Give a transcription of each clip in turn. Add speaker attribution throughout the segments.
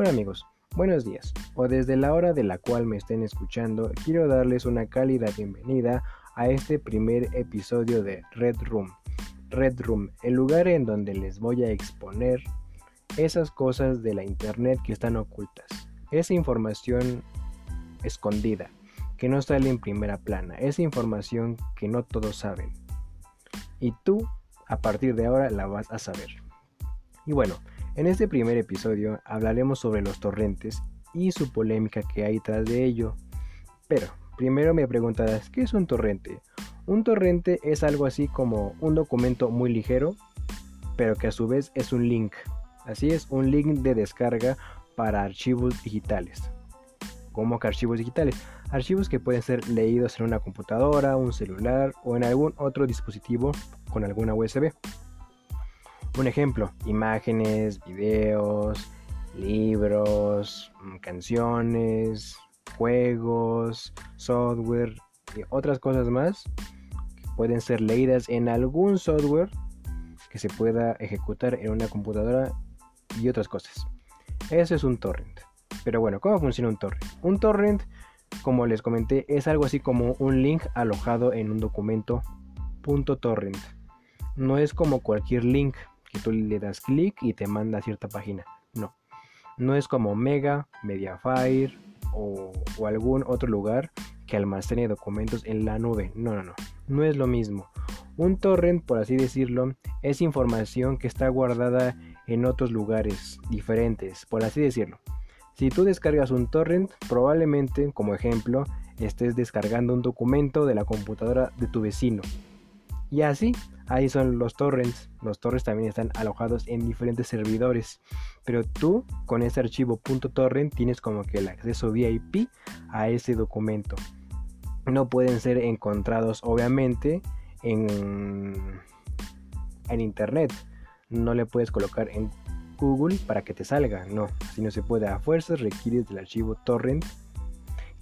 Speaker 1: Hola amigos, buenos días, o desde la hora de la cual me estén escuchando, quiero darles una cálida bienvenida a este primer episodio de Red Room. Red Room, el lugar en donde les voy a exponer esas cosas de la internet que están ocultas, esa información escondida, que no sale en primera plana, esa información que no todos saben. Y tú, a partir de ahora, la vas a saber. Y bueno, en este primer episodio hablaremos sobre los torrentes y su polémica que hay tras de ello. Pero, primero me preguntarás, ¿qué es un torrente? Un torrente es algo así como un documento muy ligero, pero que a su vez es un link. Así es, un link de descarga para archivos digitales. ¿Cómo que archivos digitales? Archivos que pueden ser leídos en una computadora, un celular o en algún otro dispositivo con alguna USB. Un ejemplo, imágenes, videos, libros, mm, canciones, juegos, software y otras cosas más que pueden ser leídas en algún software que se pueda ejecutar en una computadora y otras cosas. Eso es un torrent. Pero bueno, ¿cómo funciona un torrent? Un torrent, como les comenté, es algo así como un link alojado en un documento .torrent. No es como cualquier link que tú le das clic y te manda a cierta página. No. No es como Mega, Mediafire o, o algún otro lugar que almacene documentos en la nube. No, no, no. No es lo mismo. Un torrent, por así decirlo, es información que está guardada en otros lugares diferentes, por así decirlo. Si tú descargas un torrent, probablemente, como ejemplo, estés descargando un documento de la computadora de tu vecino. Y así, Ahí son los torrents. Los torrents también están alojados en diferentes servidores. Pero tú con ese archivo .torrent tienes como que el acceso VIP a ese documento. No pueden ser encontrados obviamente en, en internet. No le puedes colocar en Google para que te salga. No, si no se puede a fuerzas requieres del archivo torrent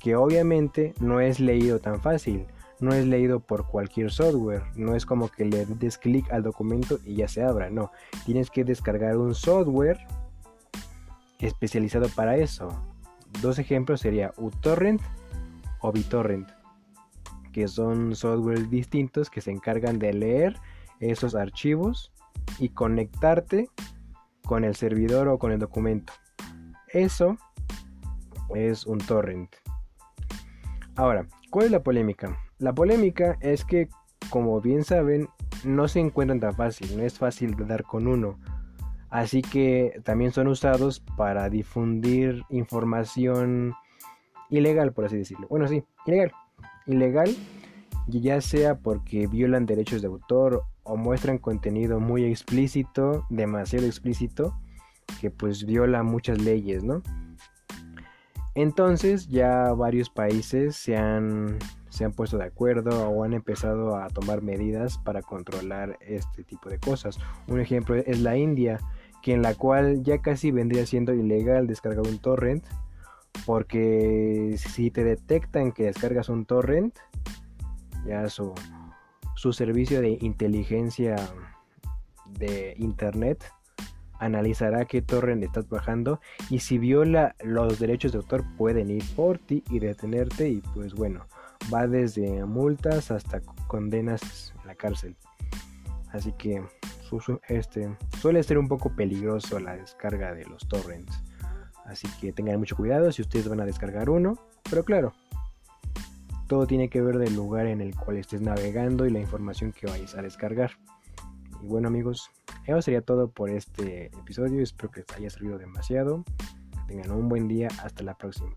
Speaker 1: que obviamente no es leído tan fácil no es leído por cualquier software, no es como que le des clic al documento y ya se abra, no, tienes que descargar un software especializado para eso. Dos ejemplos sería uTorrent o BitTorrent, que son softwares distintos que se encargan de leer esos archivos y conectarte con el servidor o con el documento. Eso es un torrent. Ahora, ¿cuál es la polémica? La polémica es que, como bien saben, no se encuentran tan fácil, no es fácil dar con uno. Así que también son usados para difundir información ilegal, por así decirlo. Bueno, sí, ilegal. Ilegal, ya sea porque violan derechos de autor o muestran contenido muy explícito, demasiado explícito, que pues viola muchas leyes, ¿no? Entonces ya varios países se han se han puesto de acuerdo o han empezado a tomar medidas para controlar este tipo de cosas. Un ejemplo es la India, que en la cual ya casi vendría siendo ilegal descargar un torrent, porque si te detectan que descargas un torrent, ya su, su servicio de inteligencia de internet analizará qué torrent estás bajando y si viola los derechos de autor pueden ir por ti y detenerte y pues bueno va desde multas hasta condenas en la cárcel. Así que este, suele ser un poco peligroso la descarga de los torrents. Así que tengan mucho cuidado si ustedes van a descargar uno. Pero claro, todo tiene que ver del lugar en el cual estés navegando y la información que vayas a descargar. Y bueno amigos, eso sería todo por este episodio. Espero que les haya servido demasiado. Que tengan un buen día. Hasta la próxima.